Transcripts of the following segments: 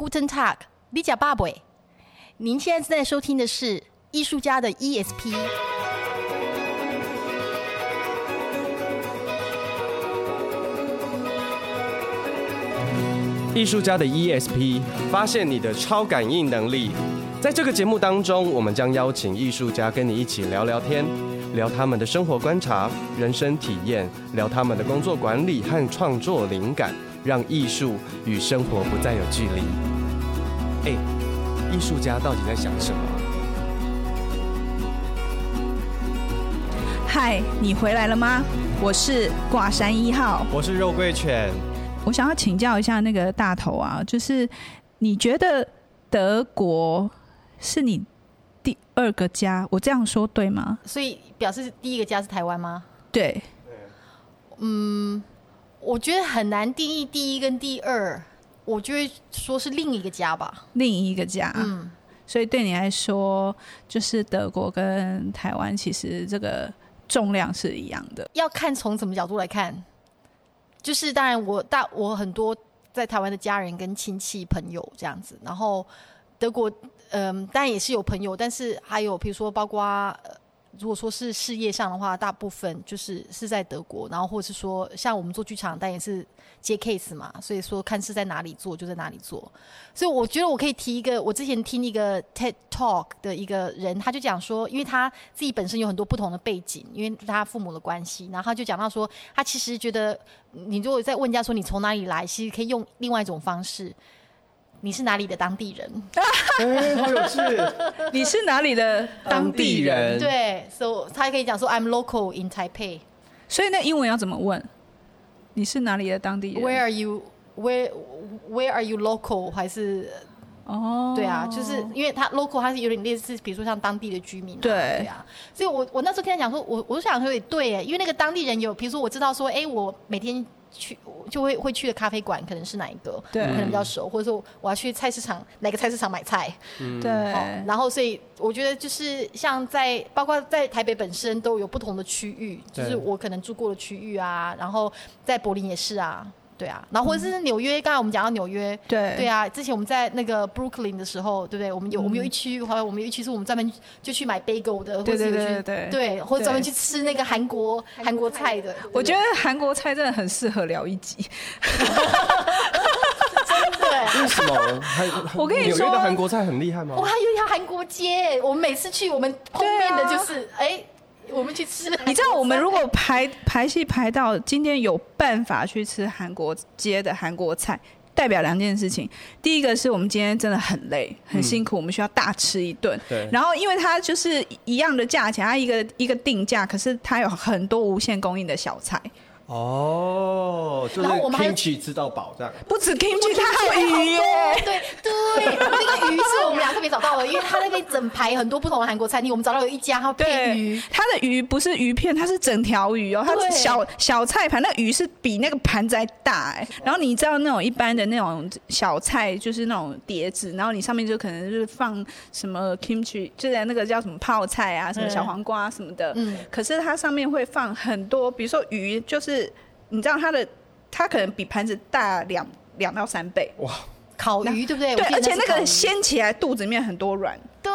Guten Tag，你假爸贝。您现在正在收听的是艺术家的 ESP。艺术家的 ESP，发现你的超感应能力。在这个节目当中，我们将邀请艺术家跟你一起聊聊天，聊他们的生活观察、人生体验，聊他们的工作管理和创作灵感。让艺术与生活不再有距离。哎，艺术家到底在想什么？嗨，你回来了吗？我是挂山一号，我是肉桂犬。我想要请教一下那个大头啊，就是你觉得德国是你第二个家？我这样说对吗？所以表示第一个家是台湾吗？对。嗯。我觉得很难定义第一跟第二，我就会说是另一个家吧。另一个家，嗯，所以对你来说，就是德国跟台湾其实这个重量是一样的。要看从什么角度来看，就是当然我大我很多在台湾的家人跟亲戚朋友这样子，然后德国嗯、呃，当然也是有朋友，但是还有比如说包括。呃如果说是事业上的话，大部分就是是在德国，然后或者是说像我们做剧场，但也是接 case 嘛，所以说看是在哪里做就在哪里做。所以我觉得我可以提一个，我之前听一个 TED Talk 的一个人，他就讲说，因为他自己本身有很多不同的背景，因为他父母的关系，然后他就讲到说，他其实觉得你如果在问人家说你从哪里来，其实可以用另外一种方式。你是哪里的当地人？哎，好有趣！你是哪里的当地人？对，所以他还可以讲说 I'm local in Taipei。所以那英文要怎么问？你是哪里的当地人？Where are you? Where Where are you local？还是哦？对啊，就是因为他 local，他是有点类似，比如说像当地的居民。对，对啊。所以我我那时候听他讲说，我我就想说也对哎，因为那个当地人有，比如说我知道说，哎，我每天。去就会会去的咖啡馆可能是哪一个？对，可能比较熟，或者说我要去菜市场哪个菜市场买菜？嗯，对。然后所以我觉得就是像在包括在台北本身都有不同的区域，就是我可能住过的区域啊，然后在柏林也是啊。对啊，然后或者是纽约，刚才我们讲到纽约，对对啊，之前我们在那个 Brooklyn 的时候，对不对？我们有我们有一区，好像我们有一区是我们专门就去买 bagel 的，或者是去对对，或者专门去吃那个韩国韩国菜的。我觉得韩国菜真的很适合聊一集。真的？为什么？我跟你说，纽约的韩国菜很厉害吗？我还有一条韩国街，我们每次去，我们后面的就是哎。我们去吃，你知道，我们如果排排戏排到今天有办法去吃韩国街的韩国菜，代表两件事情。第一个是我们今天真的很累很辛苦，我们需要大吃一顿。对。然后，因为它就是一样的价钱，它一个一个定价，可是它有很多无限供应的小菜。哦，就是 kimchi 吃到饱这样，不止 kimchi，它还有鱼耶。对对，那个鱼是我们俩特别找到的，因为它那边整排很多不同的韩国餐厅，我们找到有一家它配鱼，它的鱼不是鱼片，它是整条鱼哦，它是小小菜盘，那鱼是比那个盘子还大哎。然后你知道那种一般的那种小菜，就是那种碟子，然后你上面就可能就是放什么 kimchi，就是那个叫什么泡菜啊，什么小黄瓜什么的。嗯。可是它上面会放很多，比如说鱼，就是。你知道它的，它可能比盘子大两两到三倍。哇，烤鱼对不对？对，而且那个掀起来肚子里面很多软。对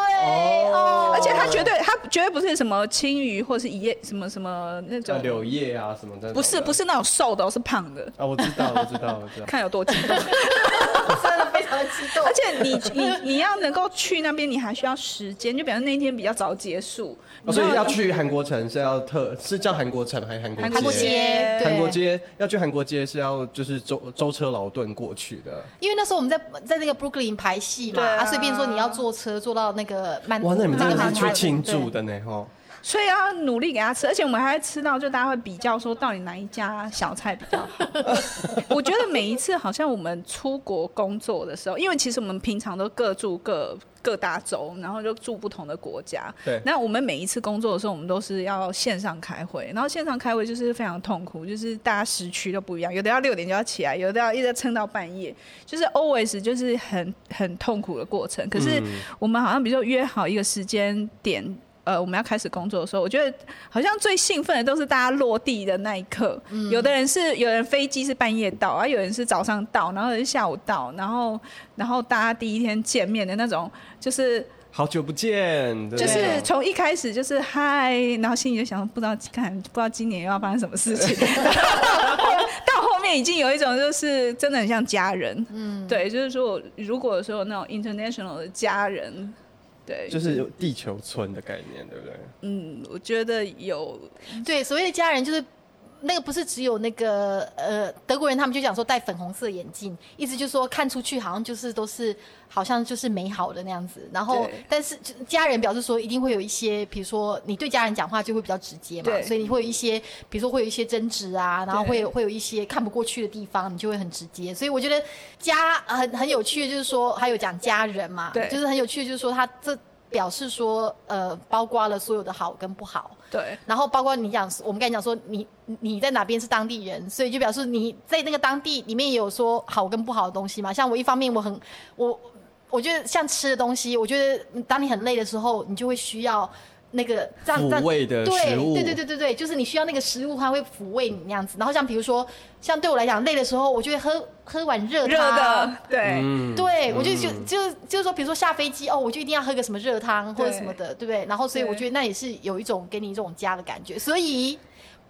哦，而且它绝对，它绝对不是什么青鱼或是一叶什么什么那种柳叶啊什么的。不是不是那种瘦的，是胖的。啊，我知道，我知道，我知道。看有多激动。真的非而且你你你要能够去那边，你还需要时间，就比方那一天比较早结束。所以要去韩国城是要特是叫韩国城还是韩国街？韩国街，韩国街要去韩国街是要就是舟舟车劳顿过去的。因为那时候我们在在那个 Brooklyn 排戏嘛，啊，所以变成说你要坐车坐到那个曼哇，那你们真的是去庆祝的呢哈。所以要努力给他吃，而且我们还会吃到，就大家会比较说到底哪一家小菜比较好。我觉得每一次好像我们出国工作的时候，因为其实我们平常都各住各各大洲，然后就住不同的国家。对。那我们每一次工作的时候，我们都是要线上开会，然后线上开会就是非常痛苦，就是大家时区都不一样，有的要六点就要起来，有的要一直撑到半夜，就是 always 就是很很痛苦的过程。可是我们好像比如说约好一个时间点。呃我们要开始工作的时候，我觉得好像最兴奋的都是大家落地的那一刻。嗯、有的人是有人飞机是半夜到，啊，有人是早上到，然后有人是下午到，然后然后大家第一天见面的那种，就是好久不见，就是从一开始就是嗨，然后心里就想不知道看不知道今年又要发生什么事情。到后面已经有一种就是真的很像家人，嗯，对，就是说如果说那种 international 的家人。对，就是有地球村的概念，对不对？嗯，我觉得有。对，所谓的家人就是。那个不是只有那个呃德国人，他们就讲说戴粉红色眼镜，意思就是说看出去好像就是都是好像就是美好的那样子。然后，但是家人表示说一定会有一些，比如说你对家人讲话就会比较直接嘛，所以你会有一些，比如说会有一些争执啊，然后会有会有一些看不过去的地方，你就会很直接。所以我觉得家很很有趣的，就是说还有讲家人嘛，对，就是很有趣的，就是说他这。表示说，呃，包括了所有的好跟不好。对。然后包括你讲，我们刚才讲说，你你在哪边是当地人，所以就表示你在那个当地里面也有说好跟不好的东西嘛。像我一方面我很我我觉得像吃的东西，我觉得当你很累的时候，你就会需要。那个这样抚慰的食物，对对对对对，就是你需要那个食物，它会抚慰你那样子。然后像比如说，像对我来讲，累的时候，我就会喝喝碗热汤。热的，对，嗯、对我就就就就是说，比如说下飞机哦，我就一定要喝个什么热汤或者什么的，对不对？然后所以我觉得那也是有一种给你一种家的感觉。所以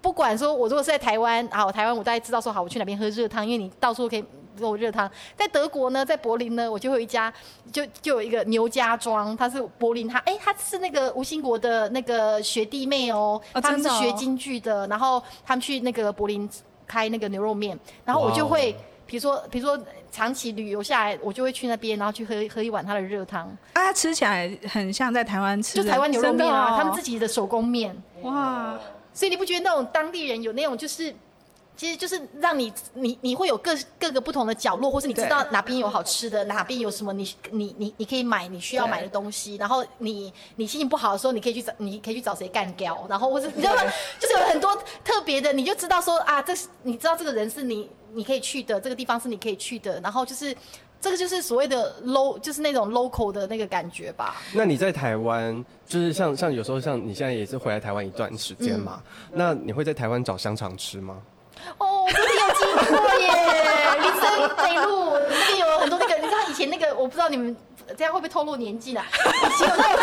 不管说我如果是在台湾，好，台湾我大概知道说好，我去哪边喝热汤，因为你到处可以。做热汤，在德国呢，在柏林呢，我就会有一家，就就有一个牛家庄，它是柏林，它哎，它是那个吴兴国的那个学弟妹哦，哦他们是学京剧的，哦、然后他们去那个柏林开那个牛肉面，然后我就会，比如说比如说长期旅游下来，我就会去那边，然后去喝喝一碗他的热汤，啊，吃起来很像在台湾吃，就台湾牛肉面啊，哦、他们自己的手工面，哇，所以你不觉得那种当地人有那种就是？其实就是让你你你会有各各个不同的角落，或是你知道哪边有好吃的，哪边有什么你你你你可以买你需要买的东西，然后你你心情不好的时候，你可以去找你可以去找谁干掉，然后或是你知道吗？就是有很多特别的，你就知道说啊，这是你知道这个人是你你可以去的，这个地方是你可以去的，然后就是这个就是所谓的 low，就是那种 local 的那个感觉吧。那你在台湾，就是像像有时候像你现在也是回来台湾一段时间嘛，嗯、那你会在台湾找香肠吃吗？哦，我真的有经过耶，林森北路那边有很多那个，你知道以前那个，我不知道你们这样会不会透露年纪呢？以前有那个，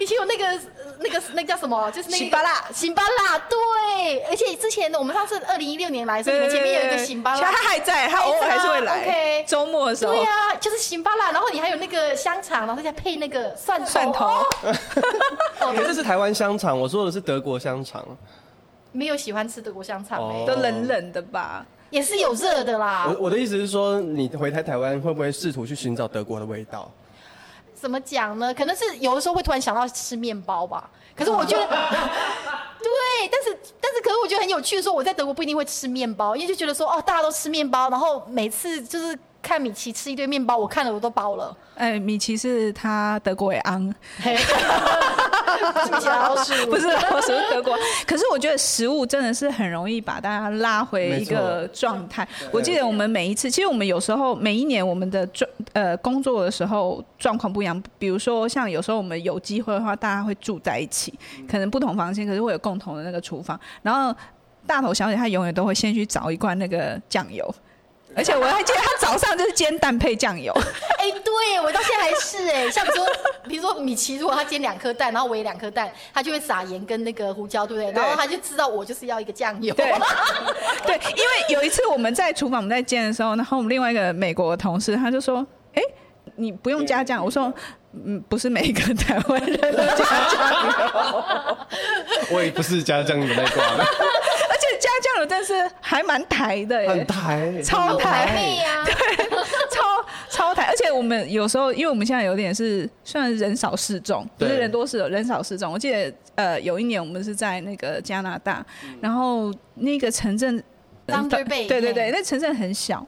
以前有那个那个那个叫什么？就是那个辛巴拉，辛巴拉，对。而且之前我们上次二零一六年来的时候，你们前面有一个辛巴辣，他还在，他偶尔还是会来。OK，周末的时候。对呀、啊，就是辛巴辣，然后你还有那个香肠，然后再配那个蒜头。蒜头。哦，这是台湾香肠，我说的是德国香肠。没有喜欢吃德国香肠，欸，都冷冷的吧？也是有热的啦。我我的意思是说，你回台台湾会不会试图去寻找德国的味道？怎么讲呢？可能是有的时候会突然想到吃面包吧。可是我 觉得，对，但是但是可是我觉得很有趣的说，我在德国不一定会吃面包，因为就觉得说哦，大家都吃面包，然后每次就是。看米奇吃一堆面包，我看了我都饱了。哎，米奇是他德国也 昂，米奇老鼠不是老鼠是德国。可是我觉得食物真的是很容易把大家拉回一个状态。我记得我们每一次，其实我们有时候每一年我们的状呃工作的时候状况不一样。比如说像有时候我们有机会的话，大家会住在一起，可能不同房间，可是会有共同的那个厨房。然后大头小姐她永远都会先去找一罐那个酱油。而且我还记得他早上就是煎蛋配酱油。哎、欸，对，我到现在还是哎、欸，像比如说，比如说米奇，如果他煎两颗蛋，然后我也两颗蛋，他就会撒盐跟那个胡椒，对不对？对，然后他就知道我就是要一个酱油。对，对，因为有一次我们在厨房我们在煎的时候，然后我们另外一个美国的同事他就说：“哎、欸，你不用加酱。”我说：“嗯，不是每一个台湾人都加酱油。”我也不是加酱油那挂的。加酱油，但是还蛮台的耶，很台，超台，台。呀，对，超超台。而且我们有时候，因为我们现在有点是算人少势众，不是人多势人少势众。我记得呃，有一年我们是在那个加拿大，然后那个城镇，对对对，那城镇很小，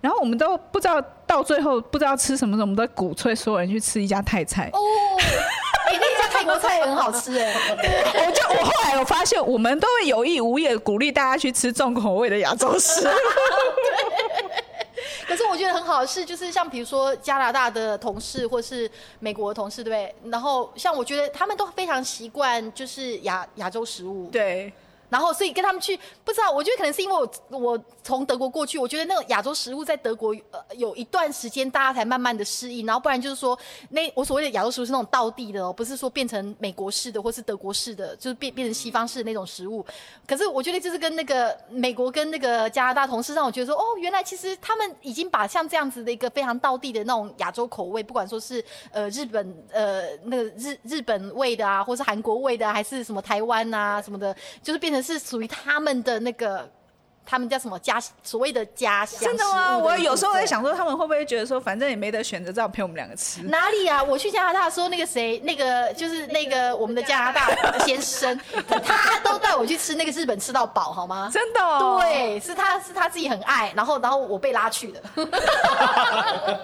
然后我们都不知道到最后不知道吃什么，我们都鼓吹所有人去吃一家泰菜。哦泰国菜也很好吃哎！我就我后来我发现，我们都会有意无意的鼓励大家去吃重口味的亚洲食。可是我觉得很好的是，就是像比如说加拿大的同事，或是美国的同事，对不对？然后像我觉得他们都非常习惯，就是亚亚洲食物。对。然后，所以跟他们去，不知道，我觉得可能是因为我我从德国过去，我觉得那个亚洲食物在德国呃有一段时间大家才慢慢的适应，然后不然就是说，那我所谓的亚洲食物是那种道地的哦，不是说变成美国式的或是德国式的，就是变变成西方式的那种食物。可是我觉得就是跟那个美国跟那个加拿大同事让我觉得说，哦，原来其实他们已经把像这样子的一个非常道地的那种亚洲口味，不管说是呃日本呃那个日日本味的啊，或是韩国味的，还是什么台湾啊什么的，就是变成。是属于他们的那个，他们叫什么家所谓的家乡？真的吗？我有时候在想说，他们会不会觉得说，反正也没得选择，只好陪我们两个吃？哪里啊？我去加拿大的时候，那个谁，那个就是那个我们的加拿大先生，他都带我去吃那个日本吃到饱，好吗？真的、哦？对，是他是他自己很爱，然后然后我被拉去的。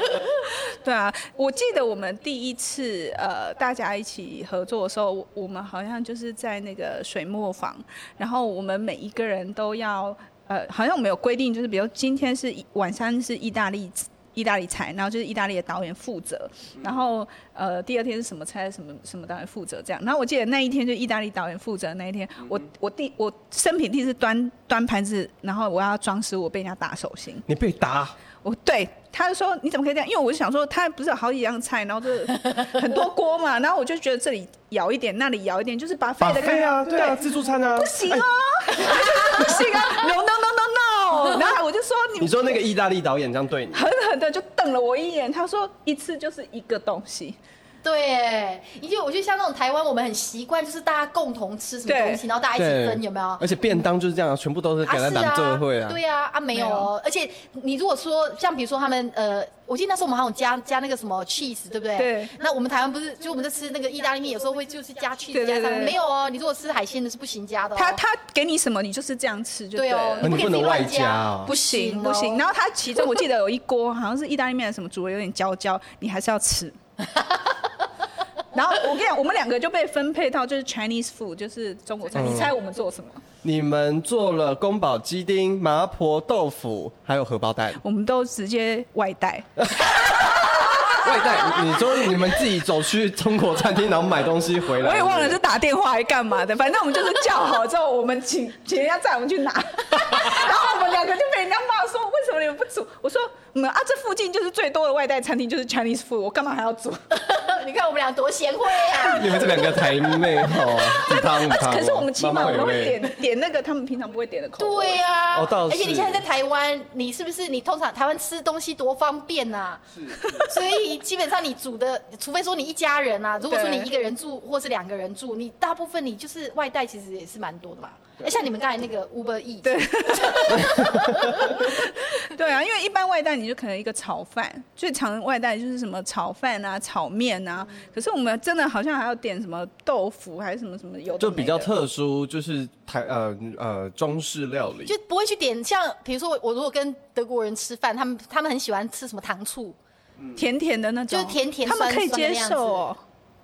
对啊，我记得我们第一次呃大家一起合作的时候，我们好像就是在那个水磨坊，然后我们每一个人都要呃，好像我们有规定，就是比如今天是晚餐是意大利意大利菜，然后就是意大利的导演负责，然后呃第二天是什么菜什么什么导演负责这样。然后我记得那一天就意大利导演负责那一天，我我第我生平第一次端端盘子，然后我要装食物，我被人家打手心。你被打？我对。他就说：“你怎么可以这样？因为我是想说，他不是有好几样菜，然后就是很多锅嘛，然后我就觉得这里舀一点，那里舀一点，就是 buffet 的对啊，对啊，自助餐啊，不行哦，不行啊，no no no no no。然后我就说你，你说那个意大利导演这样对你，狠狠的就瞪了我一眼，他说一次就是一个东西。”对，因为我觉得像那种台湾，我们很习惯就是大家共同吃什么东西，然后大家一起分，有没有？而且便当就是这样，全部都是给他当座会啊。对啊，啊没有哦。而且你如果说像比如说他们呃，我记得那时候我们还有加加那个什么 cheese，对不对？对。那我们台湾不是就我们在吃那个意大利面，有时候会就是加 cheese 加上，没有哦。你如果吃海鲜的是不行加的。他他给你什么，你就是这样吃就对哦。你不能外加，不行不行。然后他其中我记得有一锅好像是意大利面什么煮的有点焦焦，你还是要吃。然后我跟你讲，我们两个就被分配到就是 Chinese food，就是中国菜。嗯、你猜我们做什么？你们做了宫保鸡丁、麻婆豆腐，还有荷包蛋。我们都直接外带。外带？你说你们自己走去中国餐厅，然后买东西回来？我也忘了是打电话还干嘛的，反正我们就是叫好之后，我们请请人家载我们去拿。然后我们两个就被人家骂么你们不煮？我说。啊，这附近就是最多的外带餐厅，就是 Chinese food，我干嘛还要煮？你看我们俩多贤惠啊！你们这两个台妹哦，可是我们起码我们会点点那个他们平常不会点的口味。对呀，而且你现在在台湾，你是不是你通常台湾吃东西多方便呐？是。所以基本上你煮的，除非说你一家人啊，如果说你一个人住或是两个人住，你大部分你就是外带，其实也是蛮多的嘛。哎，像你们刚才那个 Uber Eats。对。对啊，因为一般外带你就可能一个炒饭，最常外带就是什么炒饭啊、炒面啊。可是我们真的好像还要点什么豆腐还是什么什么有，就比较特殊，就是台呃呃中式料理，就不会去点像比如说我如果跟德国人吃饭，他们他们很喜欢吃什么糖醋，甜甜的那种，就是甜甜，他们可以接受哦。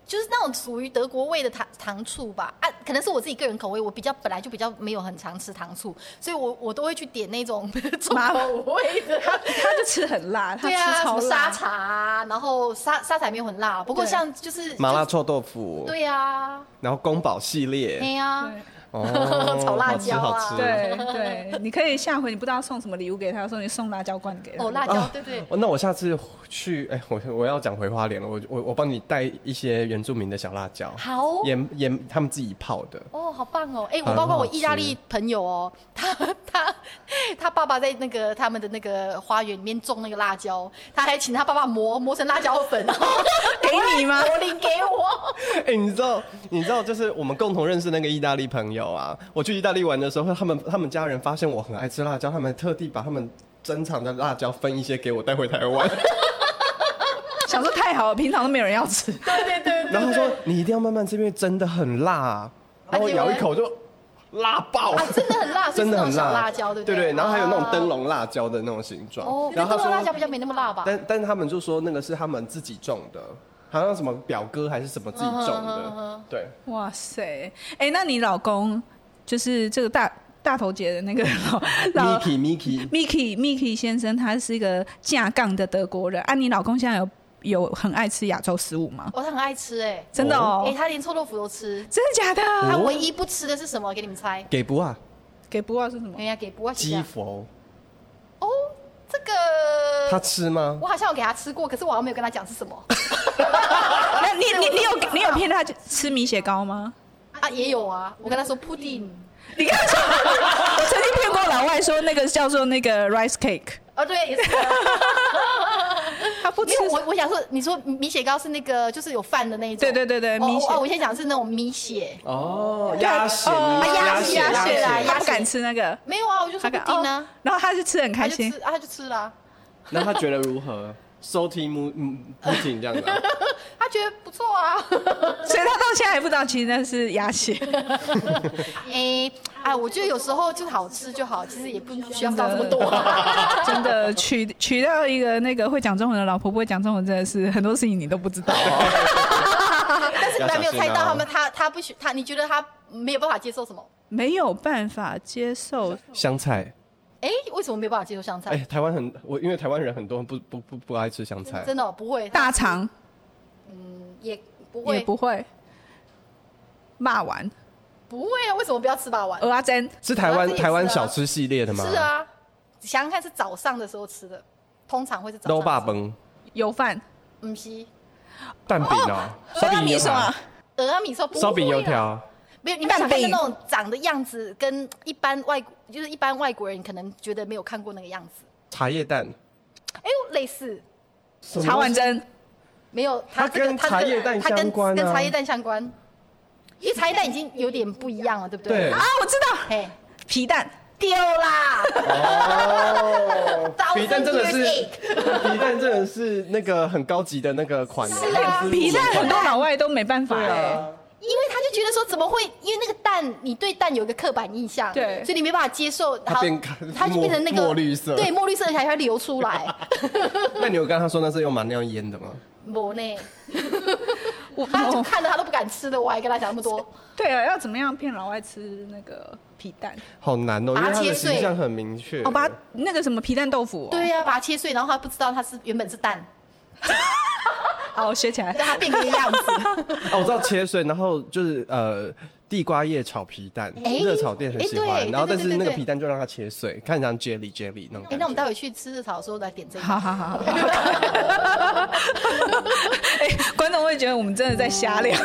就是那种属于德国味的糖糖醋吧，啊，可能是我自己个人口味，我比较本来就比较没有很常吃糖醋，所以我我都会去点那种 重口味的。他他就吃很辣，他吃超辣。对啊，沙茶啊，然后沙沙茶没有很辣，不过像就是麻辣臭豆腐。对呀。然后宫保系列。对呀。哦，炒辣椒啊，对对，你可以下回你不知道送什么礼物给他，说你送辣椒罐给他。哦，辣椒，对对。那我下次去，哎，我我要讲回花莲了，我我我帮你带一些原住民的小辣椒，好，盐盐他们自己泡的。哦，好棒哦，哎，我包括我意大利朋友哦，他 他他爸爸在那个他们的那个花园里面种那个辣椒，他还请他爸爸磨磨成辣椒粉，给你吗？柏林给我。哎，你知道你知道就是我们共同认识那个意大利朋友。有啊，我去意大利玩的时候，他们他们家人发现我很爱吃辣椒，他们特地把他们珍藏的辣椒分一些给我带回台湾。想说太好了，平常都没有人要吃。对对对。然后他说你一定要慢慢吃，因为真的很辣。然后我咬一口就辣爆，真的很辣，真的很辣。辣椒对不对？对对。然后还有那种灯笼辣椒的那种形状。哦。然后灯笼辣椒比较没那么辣吧？但但是他们就说那个是他们自己种的。好像什么表哥还是什么自己种的，对。哇塞，哎，那你老公就是这个大大头姐的那个 老 Miki Miki Miki Miki 先生，他是一个架杠的德国人。啊，你老公现在有有很爱吃亚洲食物吗？哦，他很爱吃哎、欸，真的哦，哎、欸，他连臭豆腐都吃，真的假的？他唯一不吃的是什么？给你们猜，给不啊？给不啊是什么？哎呀，给不啊？鸡佛。哦，这个他吃吗？我好像有给他吃过，可是我好像没有跟他讲是什么。那你有骗他吃米雪糕吗？啊，也有啊，我跟他说 pudding。你看，我曾经骗过老外说那个叫做那个 rice cake。哦，对，也是。他不吃。我我想说，你说米雪糕是那个就是有饭的那一种。对对对对，米血。哦，我先讲是那种米血。哦，鸭血，鸭血，鸭血啦，他不敢吃那个。没有啊，我就说 pudding 呢。然后他就吃很开心。啊，他就吃了。那他觉得如何？收听母嗯 pudding 这样子。他觉得不错啊，所以他到现在还不知道，其实那是鸭血。哎，哎，我觉得有时候就好吃就好，其实也不需要放这么多。真的娶娶到一个那个会讲中文的老婆，不会讲中文，真的是很多事情你都不知道。但是你还没有猜到他们，他他不许他，你觉得他没有办法接受什么？没有办法接受香菜。哎，为什么没有办法接受香菜？哎，台湾很我因为台湾人很多不不不不爱吃香菜，真的不会。大肠。嗯，也不会，也不会。骂完，不会啊？为什么不要吃霸丸？蚵仔煎是台湾台湾小吃系列的吗？是啊，想想看，是早上的时候吃的，通常会是早上。卤霸崩，油饭，不是，蛋饼哦，蚵仔米线啊，蚵仔米线，烧饼油条，没有，你们想看那种长的样子，跟一般外就是一般外国人可能觉得没有看过那个样子。茶叶蛋，哎呦，类似，茶碗蒸。没有，它跟茶叶蛋相关，跟茶叶蛋相关，因为茶叶蛋已经有点不一样了，对不对？对。啊，我知道，哎，皮蛋。丢啦！哦，皮蛋真的是，皮蛋真的是那个很高级的那个款。是啊，皮蛋很多老外都没办法哎，因为他就觉得说怎么会？因为那个蛋，你对蛋有一个刻板印象，对，所以你没办法接受。它变，它就变成那个墨绿色，对，墨绿色还会流出来。那你有跟他说那是用麻尿腌的吗？没呢，他就看着他都不敢吃的，我还跟他讲那么多。对啊，要怎么样骗老外吃那个皮蛋？好难哦，因为他的形象很明确。哦，把那个什么皮蛋豆腐，对呀，把它切碎，然后他不知道它是原本是蛋。好，我学起来，让它变个样子。哦，我知道切碎，然后就是呃。地瓜叶炒皮蛋，热炒店很喜欢。然后，但是那个皮蛋就让它切碎，看像 jelly jelly 那种。哎，那我们待会去吃热炒的时候来点这个。好好好。哎，观众会觉得我们真的在瞎聊。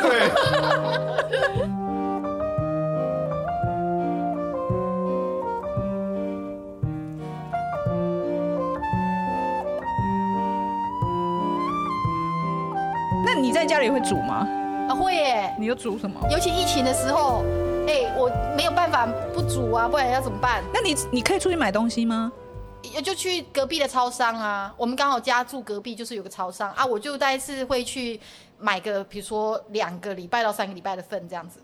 家里会煮吗？啊会耶！你又煮什么？尤其疫情的时候，哎、欸，我没有办法不煮啊，不然要怎么办？那你你可以出去买东西吗？也就去隔壁的超商啊。我们刚好家住隔壁，就是有个超商啊，我就大概是会去买个，比如说两个礼拜到三个礼拜的份这样子。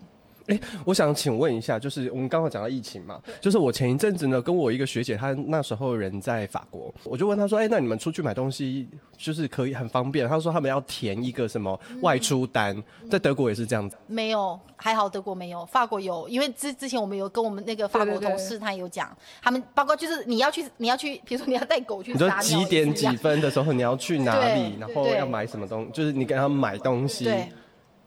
哎、欸，我想请问一下，就是我们刚好讲到疫情嘛，就是我前一阵子呢，跟我一个学姐，她那时候人在法国，我就问她说，哎、欸，那你们出去买东西就是可以很方便？她说他们要填一个什么外出单，嗯、在德国也是这样子？没有，还好德国没有，法国有，因为之之前我们有跟我们那个法国同事，他有讲，他们包括就是你要去你要去，比如说你要带狗去，你说几点几分的时候你要去哪里，然后要买什么东西，就是你给他们买东西。对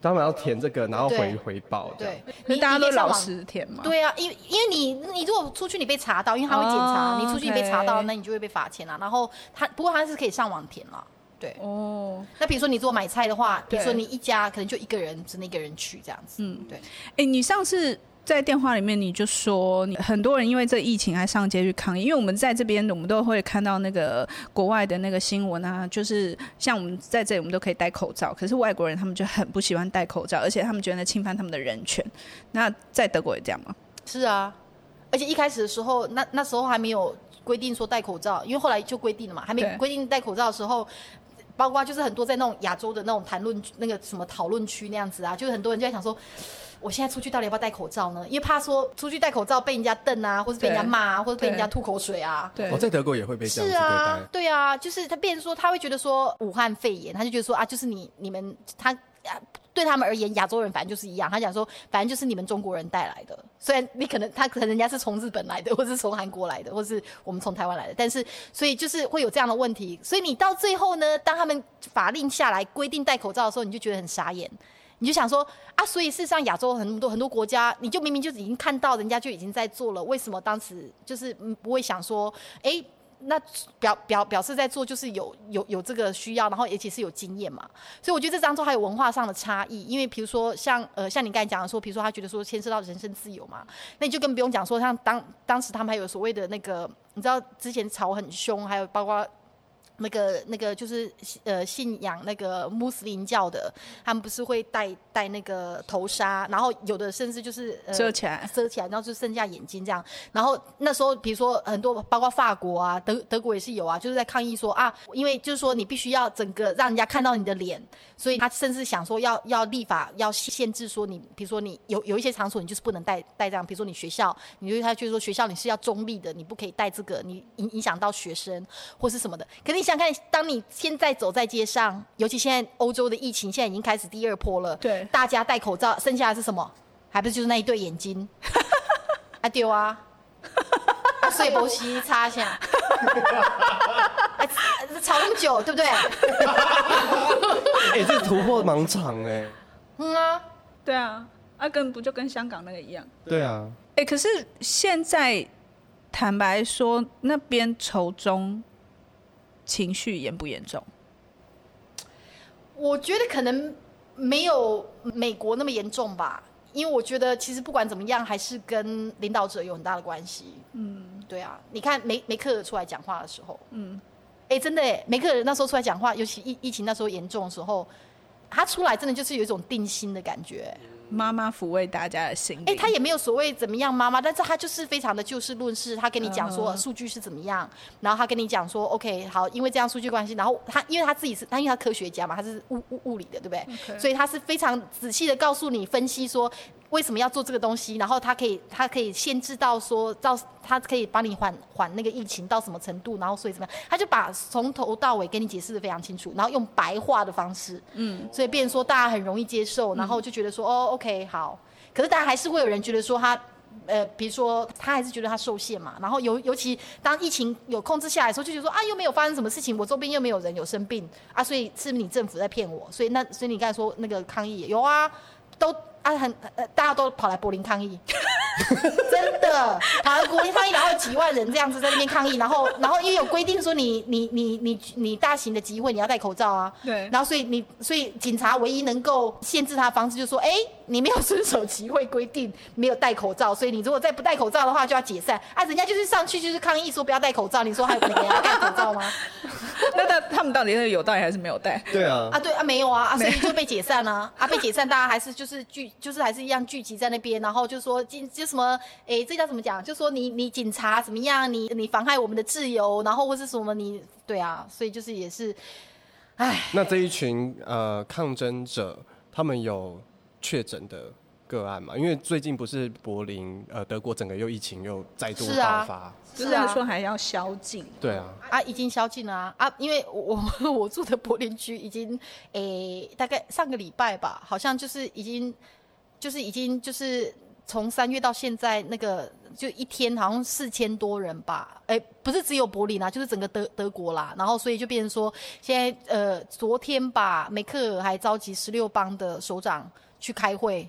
他们要填这个，然后回回报。对，你大家都老实填嘛？对啊，因为因为你你如果出去你被查到，因为他会检查，你出去你被查到，那你就会被罚钱啊。然后他不过他是可以上网填了。对哦。那比如说你做买菜的话，比如说你一家可能就一个人，只能一个人去这样子。嗯，对。哎，你上次。在电话里面，你就说你很多人因为这疫情还上街去抗议，因为我们在这边，我们都会看到那个国外的那个新闻啊，就是像我们在这里，我们都可以戴口罩，可是外国人他们就很不喜欢戴口罩，而且他们觉得侵犯他们的人权。那在德国也这样吗？是啊，而且一开始的时候，那那时候还没有规定说戴口罩，因为后来就规定了嘛，还没规定戴口罩的时候，包括就是很多在那种亚洲的那种谈论那个什么讨论区那样子啊，就是很多人就在想说。我现在出去到底要不要戴口罩呢？因为怕说出去戴口罩被人家瞪啊，或者被人家骂啊，或者被人家吐口水啊。对，我在德国也会被这样子对待。是啊，对啊，就是他变成说他会觉得说武汉肺炎，他就觉得说啊，就是你你们他啊。对他们而言，亚洲人反正就是一样。他讲说，反正就是你们中国人带来的，虽然你可能他可能人家是从日本来的，或是从韩国来的，或是我们从台湾来的，但是所以就是会有这样的问题。所以你到最后呢，当他们法令下来规定戴口罩的时候，你就觉得很傻眼，你就想说啊，所以事实上亚洲很多很多国家，你就明明就已经看到人家就已经在做了，为什么当时就是不会想说，哎、那表表表示在做就是有有有这个需要，然后而且是有经验嘛，所以我觉得这当中还有文化上的差异，因为比如说像呃像你刚才讲的说，比如说他觉得说牵涉到人身自由嘛，那你就更不用讲说像当当时他们还有所谓的那个，你知道之前吵很凶，还有包括。那个那个就是呃信仰那个穆斯林教的，他们不是会戴戴那个头纱，然后有的甚至就是、呃、遮起来，遮起来，然后就剩下眼睛这样。然后那时候比如说很多包括法国啊德德国也是有啊，就是在抗议说啊，因为就是说你必须要整个让人家看到你的脸，所以他甚至想说要要立法要限制说你，比如说你有有一些场所你就是不能戴戴这样，比如说你学校，你就他就是说学校你是要中立的，你不可以戴这个，你影影响到学生或是什么的，可是你。想看，当你现在走在街上，尤其现在欧洲的疫情现在已经开始第二波了，对，大家戴口罩，剩下的是什么？还不是就是那一对眼睛？啊丢啊！所以波西擦一下，吵那么久，对不对？哎、欸，这突破盲场哎。嗯啊，对啊，啊跟不就跟香港那个一样？对啊。哎、欸，可是现在坦白说，那边仇中。情绪严不严重？我觉得可能没有美国那么严重吧，因为我觉得其实不管怎么样，还是跟领导者有很大的关系。嗯，对啊，你看梅梅克尔出来讲话的时候，嗯，哎、欸，真的哎，梅克尔那时候出来讲话，尤其疫疫情那时候严重的时候，他出来真的就是有一种定心的感觉。妈妈抚慰大家的心。哎、欸，他也没有所谓怎么样妈妈，但是他就是非常的就事论事，他跟你讲说数据是怎么样，然后他跟你讲说 OK 好，因为这样数据关系，然后他因为他自己是他因为他科学家嘛，他是物物物理的，对不对.所以他是非常仔细的告诉你分析说。为什么要做这个东西？然后他可以，他可以限制到说，到他可以帮你缓缓那个疫情到什么程度，然后所以怎么样？他就把从头到尾给你解释的非常清楚，然后用白话的方式，嗯，所以变成说大家很容易接受，然后就觉得说，嗯、哦，OK，好。可是大家还是会有人觉得说他，呃，比如说他还是觉得他受限嘛。然后尤尤其当疫情有控制下来的时候，就觉得说啊，又没有发生什么事情，我周边又没有人有生病啊，所以是你政府在骗我？所以那所以你刚才说那个抗议有啊，都。啊，很呃，大家都跑来柏林抗议，真的，跑来柏林抗议，然后几万人这样子在那边抗议，然后，然后因为有规定说你你你你你大型的集会你要戴口罩啊，对，然后所以你所以警察唯一能够限制他的方式就是说，哎、欸，你没有遵守集会规定，没有戴口罩，所以你如果再不戴口罩的话就要解散啊，人家就是上去就是抗议说不要戴口罩，你说还有可能给人要戴口罩吗？那他他们到底是有戴还是没有戴？对啊，啊对啊没有啊，啊所以就被解散了啊，啊被解散，大家还是就是聚。就是还是一样聚集在那边，然后就说警就什么，哎、欸，这叫怎么讲？就说你你警察怎么样？你你妨害我们的自由，然后或是什么你？对啊，所以就是也是，哎。那这一群呃抗争者，他们有确诊的个案嘛？因为最近不是柏林呃德国整个又疫情又再度爆发，是啊，是说还要宵禁。对啊，啊已经宵禁了啊啊！因为我 我住的柏林区已经诶、欸、大概上个礼拜吧，好像就是已经。就是已经就是从三月到现在，那个就一天好像四千多人吧，哎，不是只有柏林啦，就是整个德德国啦。然后所以就变成说，现在呃昨天吧，梅克尔还召集十六邦的首长去开会，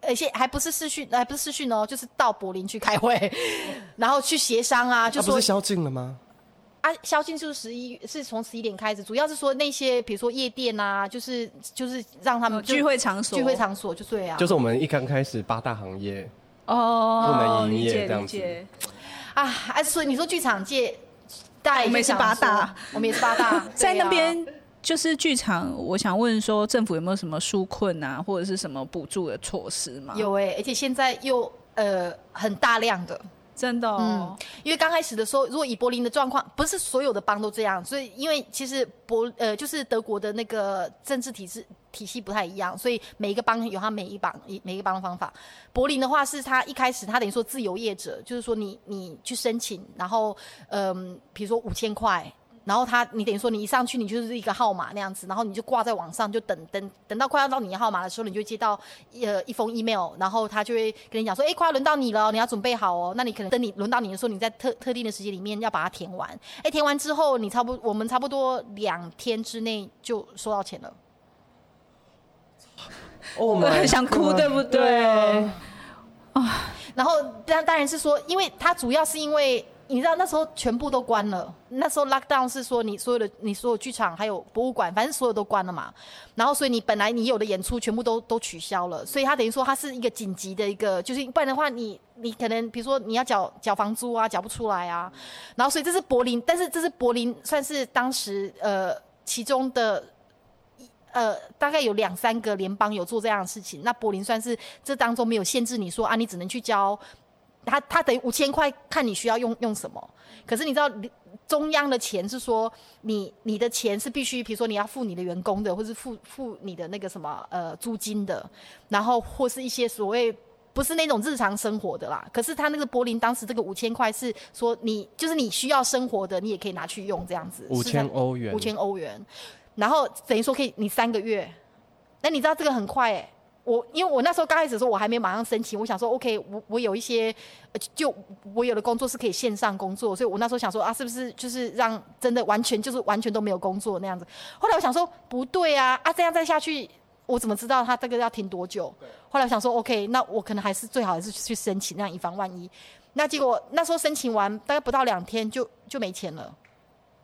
而且还不是视讯，还不是视讯哦，就是到柏林去开会，然后去协商啊，就说、啊、不是宵禁了吗？啊，宵禁就是十一，是从十一点开始，主要是说那些比如说夜店啊，就是就是让他们聚会场所，聚会场所就对啊。就是我们一刚开始八大行业哦，不能营业这样子。啊，啊，所以你说剧场界，大我们也是八大，我们也是八大，在那边就是剧场。我想问说，政府有没有什么纾困啊，或者是什么补助的措施吗？有哎、欸，而且现在又呃很大量的。真的，哦，嗯，因为刚开始的时候，如果以柏林的状况，不是所有的邦都这样，所以因为其实柏呃就是德国的那个政治体制体系不太一样，所以每一个邦有他每一邦一每一个邦的方法。柏林的话是他一开始他等于说自由业者，就是说你你去申请，然后嗯，比如说五千块。然后他你等于说你一上去你就是一个号码那样子，然后你就挂在网上就等等等到快要到你的号码的时候，你就接到呃一封 email，然后他就会跟你讲说，哎，快要轮到你了，你要准备好哦。那你可能等你轮到你的时候，你在特特定的时间里面要把它填完。哎，填完之后你差不多我们差不多两天之内就收到钱了。哦，我很想哭，对不对？啊，然后当当然是说，因为它主要是因为。你知道那时候全部都关了，那时候 lockdown 是说你所有的你所有剧场还有博物馆，反正所有都关了嘛。然后所以你本来你有的演出全部都都取消了，所以他等于说他是一个紧急的一个，就是不然的话你你可能比如说你要缴缴房租啊，缴不出来啊。然后所以这是柏林，但是这是柏林算是当时呃其中的呃大概有两三个联邦有做这样的事情，那柏林算是这当中没有限制你说啊，你只能去交。他他等于五千块，看你需要用用什么。可是你知道，中央的钱是说你你的钱是必须，比如说你要付你的员工的，或是付付你的那个什么呃租金的，然后或是一些所谓不是那种日常生活的啦。可是他那个柏林当时这个五千块是说你就是你需要生活的，你也可以拿去用这样子。五千欧元。五千欧元，然后等于说可以你三个月。那你知道这个很快哎、欸。我因为我那时候刚开始的时候，我还没马上申请，我想说，OK，我我有一些，就我有的工作是可以线上工作，所以我那时候想说啊，是不是就是让真的完全就是完全都没有工作那样子？后来我想说不对啊，啊这样再下去，我怎么知道他这个要停多久？后来我想说，OK，那我可能还是最好还是去申请，那样以防万一。那结果那时候申请完大概不到两天就就没钱了。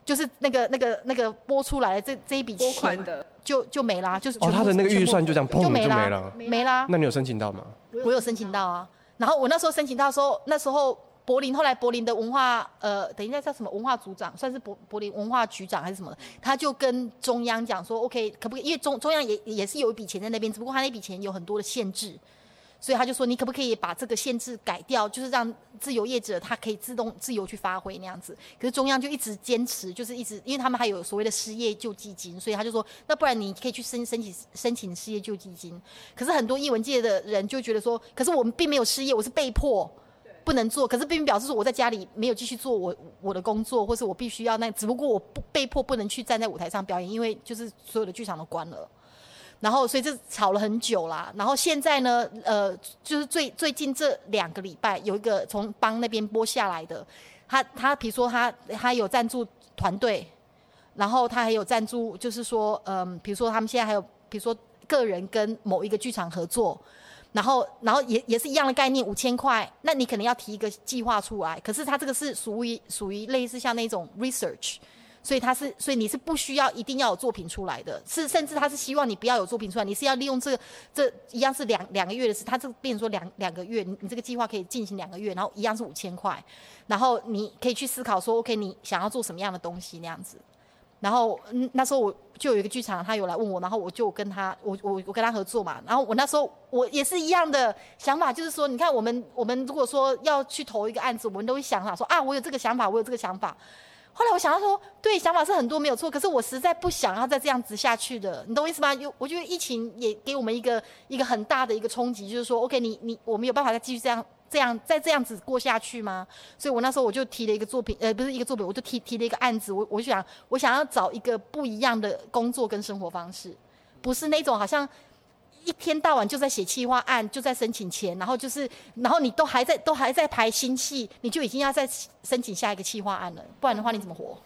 就是那个、那个、那个拨出来的这这一笔钱的就就没啦，就是哦，他的那个预算就这样砰就没了，没啦。那你有申请到吗？我有申请到啊。然后我那时候申请到的时候，那时候柏林后来柏林的文化呃，等一下叫什么文化组长，算是柏柏林文化局长还是什么的，他就跟中央讲说，OK，可不可以？因为中中央也也是有一笔钱在那边，只不过他那笔钱有很多的限制。所以他就说，你可不可以把这个限制改掉，就是让自由业者他可以自动自由去发挥那样子。可是中央就一直坚持，就是一直，因为他们还有所谓的失业救济金，所以他就说，那不然你可以去申申请申请失业救济金。可是很多艺文界的人就觉得说，可是我们并没有失业，我是被迫不能做。可是并表示说我在家里没有继续做我我的工作，或是我必须要那，只不过我不被迫不能去站在舞台上表演，因为就是所有的剧场都关了。然后，所以这吵了很久啦。然后现在呢，呃，就是最最近这两个礼拜，有一个从邦那边拨下来的，他他比如说他他有赞助团队，然后他还有赞助，就是说，嗯，比如说他们现在还有，比如说个人跟某一个剧场合作，然后然后也也是一样的概念，五千块，那你可能要提一个计划出来，可是他这个是属于属于类似像那种 research。所以他是，所以你是不需要一定要有作品出来的，是甚至他是希望你不要有作品出来，你是要利用这个这一样是两两个月的事，他这变成说两两个月，你你这个计划可以进行两个月，然后一样是五千块，然后你可以去思考说，OK，你想要做什么样的东西那样子，然后嗯那时候我就有一个剧场，他有来问我，然后我就跟他我我我跟他合作嘛，然后我那时候我也是一样的想法，就是说，你看我们我们如果说要去投一个案子，我们都会想法说啊，我有这个想法，我有这个想法。后来我想到说，对，想法是很多没有错，可是我实在不想要再这样子下去的，你懂我意思吗？有，我觉得疫情也给我们一个一个很大的一个冲击，就是说，OK，你你我们有办法再继续这样这样再这样子过下去吗？所以我那时候我就提了一个作品，呃，不是一个作品，我就提提了一个案子，我我就想我想要找一个不一样的工作跟生活方式，不是那种好像。一天到晚就在写企划案，就在申请钱，然后就是，然后你都还在都还在排新戏，你就已经要再申请下一个企划案了，不然的话你怎么活？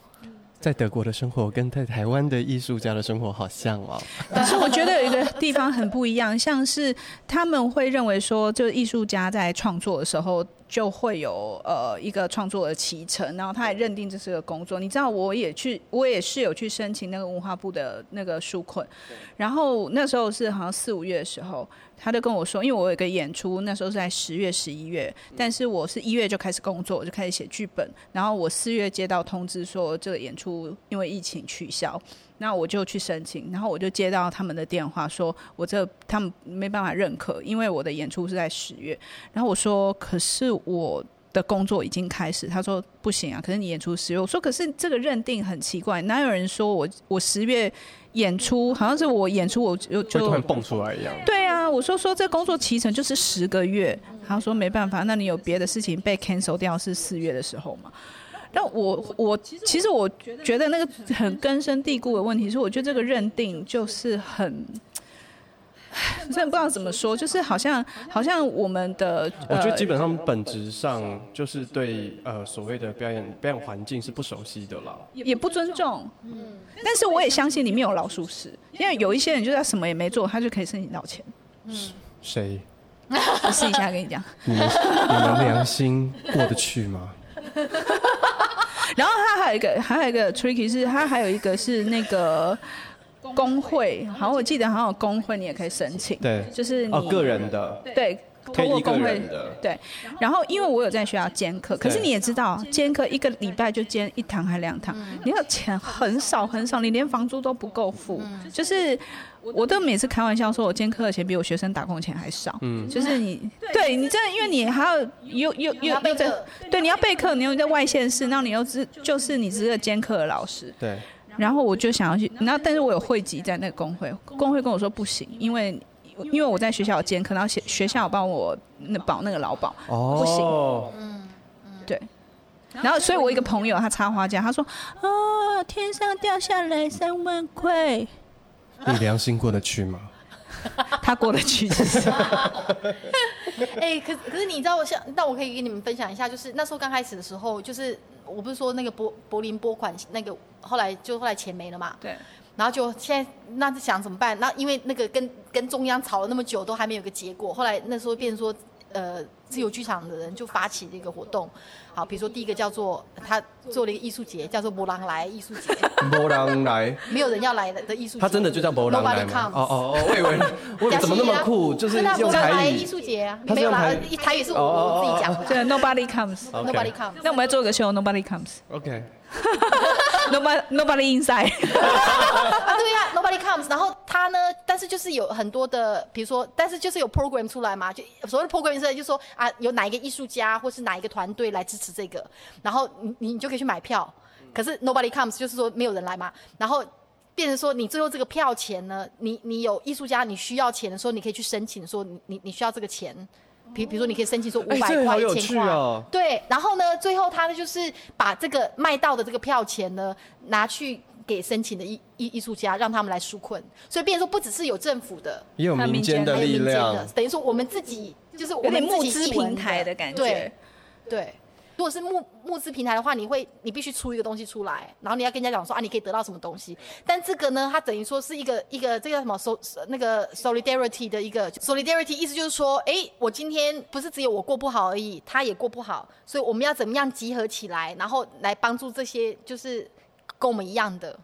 在德国的生活跟在台湾的艺术家的生活好像哦，但是我觉得有一个地方很不一样，像是他们会认为说，就艺术家在创作的时候。就会有呃一个创作的启程，然后他也认定这是个工作。你知道，我也去，我也是有去申请那个文化部的那个纾困，然后那时候是好像四五月的时候，他就跟我说，因为我有一个演出，那时候是在十月十一月，但是我是一月就开始工作，我就开始写剧本，然后我四月接到通知说这个演出因为疫情取消。那我就去申请，然后我就接到他们的电话，说我这他们没办法认可，因为我的演出是在十月。然后我说，可是我的工作已经开始。他说不行啊，可是你演出十月。我说可是这个认定很奇怪，哪有人说我我十月演出，好像是我演出我就就突然蹦出来一样。对啊，我说说这工作期程就是十个月。他说没办法，那你有别的事情被 cancel 掉是四月的时候嘛？但我我其实我觉得那个很根深蒂固的问题是，我觉得这个认定就是很。真的不知道怎么说，就是好像好像我们的，我觉得基本上本质上就是对呃所谓的表演表演环境是不熟悉的啦，也不尊重。嗯，但是我也相信里面有老鼠屎，因为有一些人就在什么也没做，他就可以申请到钱。嗯，谁？我试一下跟你讲，你们你们良心过得去吗？然后他还有一个还有一个 tricky 是，他还有一个是那个。工会，好，我记得好像有工会，你也可以申请。对，就是你、哦、个人的。对，通过工会的。对，然后因为我有在学校兼课，可是你也知道，兼课一个礼拜就兼一堂还两堂，你要钱很少很少，你连房租都不够付。嗯、就是我都每次开玩笑说，我兼课的钱比我学生打工的钱还少。嗯，就是你，对你真的，因为你还要又又又又在，对，你要备课，你又在外县市，那你又是就是你只是兼课的老师。对。然后我就想要去，然后但是我有汇集在那个工会，工会跟我说不行，因为因为我在学校有兼课，然后学学校有帮我那保那个劳保，哦、不行，嗯，对，然后所以我一个朋友他插花家，他说哦，天上掉下来三万块，你良心过得去吗？他过得去，哎，可可是你知道我像，那我可以跟你们分享一下，就是那时候刚开始的时候，就是。我不是说那个柏柏林拨款那个后来就后来钱没了嘛？对。然后就现在那就想怎么办？那因为那个跟跟中央吵了那么久都还没有个结果。后来那时候变成说，呃，自由剧场的人就发起这个活动。好，比如说第一个叫做他做了一个艺术节，叫做“没人来”艺术节。没人来。没有人要来的的艺术节。他真的就叫“没人来”吗？哦哦哦，我以为 我怎么那么酷？就是用台语。艺术节啊，没有啦，台语是我我自己讲的。对，Nobody comes，Nobody comes。那我们要做个 show，Nobody comes。OK。Nobody Nobody inside。啊，对呀然后他呢，但是就是有很多的，比如说，但是就是有 program 出来嘛，就所谓的 program 出来就说啊，有哪一个艺术家或是哪一个团队来支持这个，然后你你就可以去买票。可是 Nobody comes 就是说没有人来嘛，然后变成说你最后这个票钱呢，你你有艺术家你需要钱的时候，你可以去申请说你你你需要这个钱。比比如说，你可以申请说五百块、一千块，对，然后呢，最后他呢就是把这个卖到的这个票钱呢拿去给申请的艺艺艺术家，让他们来纾困。所以，变成说不只是有政府的，也有民间的力量，等于说我们自己就是我们募资平台的感觉，对。对如果是募募资平台的话，你会你必须出一个东西出来，然后你要跟人家讲说啊，你可以得到什么东西。但这个呢，它等于说是一个一个这个什么 so 那个 solidarity 的一个 solidarity，意思就是说，哎，我今天不是只有我过不好而已，他也过不好，所以我们要怎么样集合起来，然后来帮助这些就是跟我们一样的。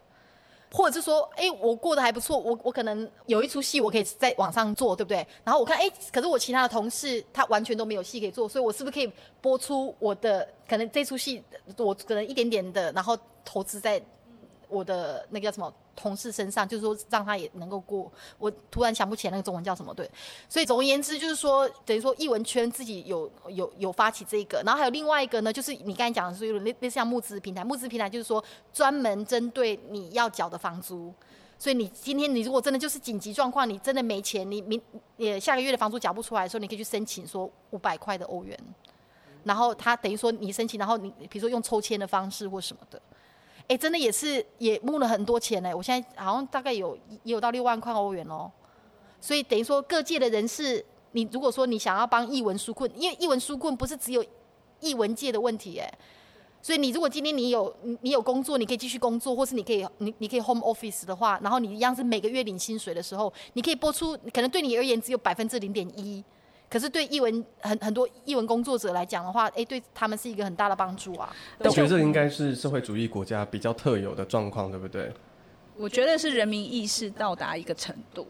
或者是说，哎，我过得还不错，我我可能有一出戏，我可以在网上做，对不对？然后我看，哎，可是我其他的同事他完全都没有戏可以做，所以我是不是可以播出我的可能这出戏，我可能一点点的，然后投资在。我的那个叫什么同事身上，就是说让他也能够过。我突然想不起来那个中文叫什么，对。所以总而言之，就是说等于说艺文圈自己有有有发起这个，然后还有另外一个呢，就是你刚才讲的是类类似像募资平台，募资平台就是说专门针对你要缴的房租。所以你今天你如果真的就是紧急状况，你真的没钱，你明也下个月的房租缴不出来的时候，你可以去申请说五百块的欧元，然后他等于说你申请，然后你比如说用抽签的方式或什么的。哎，真的也是也募了很多钱呢。我现在好像大概有也有到六万块欧元哦。所以等于说各界的人士，你如果说你想要帮译文纾困，因为译文纾困不是只有译文界的问题哎。所以你如果今天你有你有工作，你可以继续工作，或是你可以你你可以 home office 的话，然后你一样是每个月领薪水的时候，你可以拨出，可能对你而言只有百分之零点一。可是对译文很很多译文工作者来讲的话，哎，对他们是一个很大的帮助啊。我觉得这应该是社会主义国家比较特有的状况，对不对？我觉得是人民意识到达一个程度。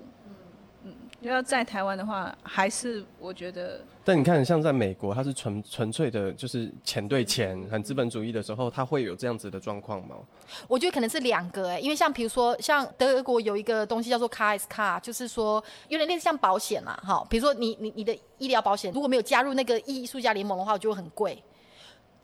要在台湾的话，还是我觉得。但你看，像在美国，它是纯纯粹的，就是钱对钱，很资本主义的时候，它会有这样子的状况吗？我觉得可能是两个哎、欸，因为像比如说，像德国有一个东西叫做 KSK，就是说有点类似像保险啦，哈，比如说你你你的医疗保险如果没有加入那个艺术家联盟的话，就会很贵。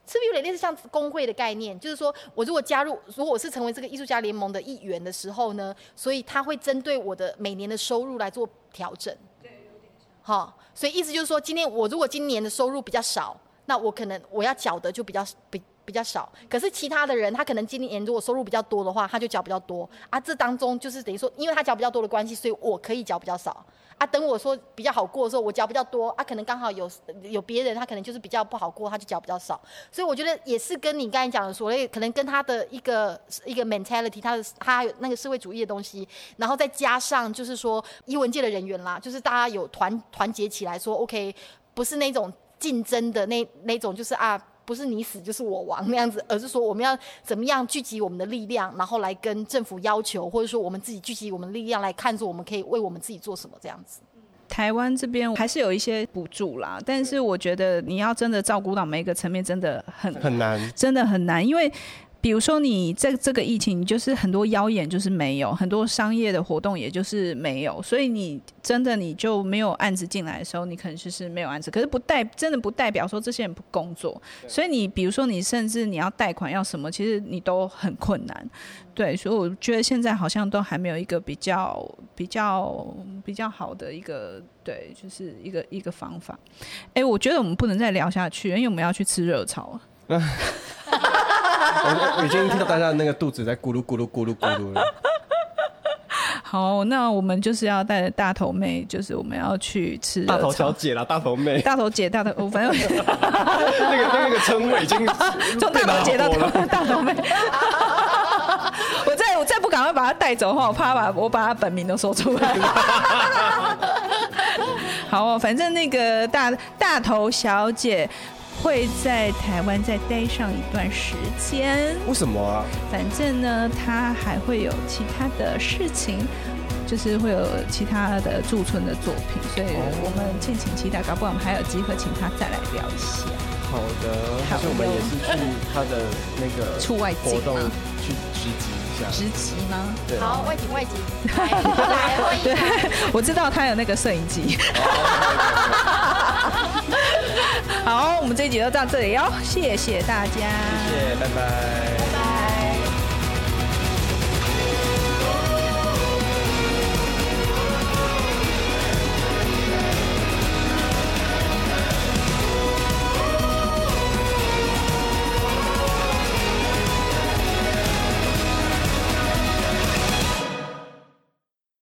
是不是有点类似像工会的概念？就是说我如果加入，如果我是成为这个艺术家联盟的一员的时候呢，所以他会针对我的每年的收入来做调整。对，有点像。好，所以意思就是说，今天我如果今年的收入比较少，那我可能我要缴的就比较比比较少。可是其他的人，他可能今年如果收入比较多的话，他就缴比较多啊。这当中就是等于说，因为他缴比较多的关系，所以我可以缴比较少。啊，等我说比较好过的时候，我缴比较多啊，可能刚好有有别人，他可能就是比较不好过，他就缴比较少。所以我觉得也是跟你刚才讲的所谓，可能跟他的一个一个 mentality，他的他那个社会主义的东西，然后再加上就是说艺文界的人员啦，就是大家有团团结起来说，OK，不是那种竞争的那那种，就是啊。不是你死就是我亡那样子，而是说我们要怎么样聚集我们的力量，然后来跟政府要求，或者说我们自己聚集我们的力量来看着我们可以为我们自己做什么这样子。台湾这边还是有一些补助啦，但是我觉得你要真的照顾到每一个层面，真的很很难，真的很难，因为。比如说，你这这个疫情，就是很多妖眼就是没有，很多商业的活动也就是没有，所以你真的你就没有案子进来的时候，你可能就是没有案子。可是不代真的不代表说这些人不工作，所以你比如说你甚至你要贷款要什么，其实你都很困难。对，所以我觉得现在好像都还没有一个比较比较比较好的一个对，就是一个一个方法。哎，我觉得我们不能再聊下去，因为我们要去吃热炒了。我已经听到大家的那个肚子在咕噜咕噜咕噜咕噜了。好，那我们就是要带着大头妹，就是我们要去吃大头小姐啦，大头妹，大头姐，大头，我反正 那个那个称谓已经从大头姐到大头妹。我再我再不赶快把她带走的话，我怕把我把她本名都说出来。好哦，反正那个大大头小姐。会在台湾再待上一段时间。为什么啊？反正呢，他还会有其他的事情，就是会有其他的驻村的作品，所以我们敬请期待。搞不好我们还有机会请他再来聊一下。好的，而且我们也是去他的那个出外景活动去直击一下。直击吗？对。好，外景外景。来，欢迎。我知道他有那个摄影机。好，我们这一集就到这里哦，谢谢大家，谢谢，拜拜。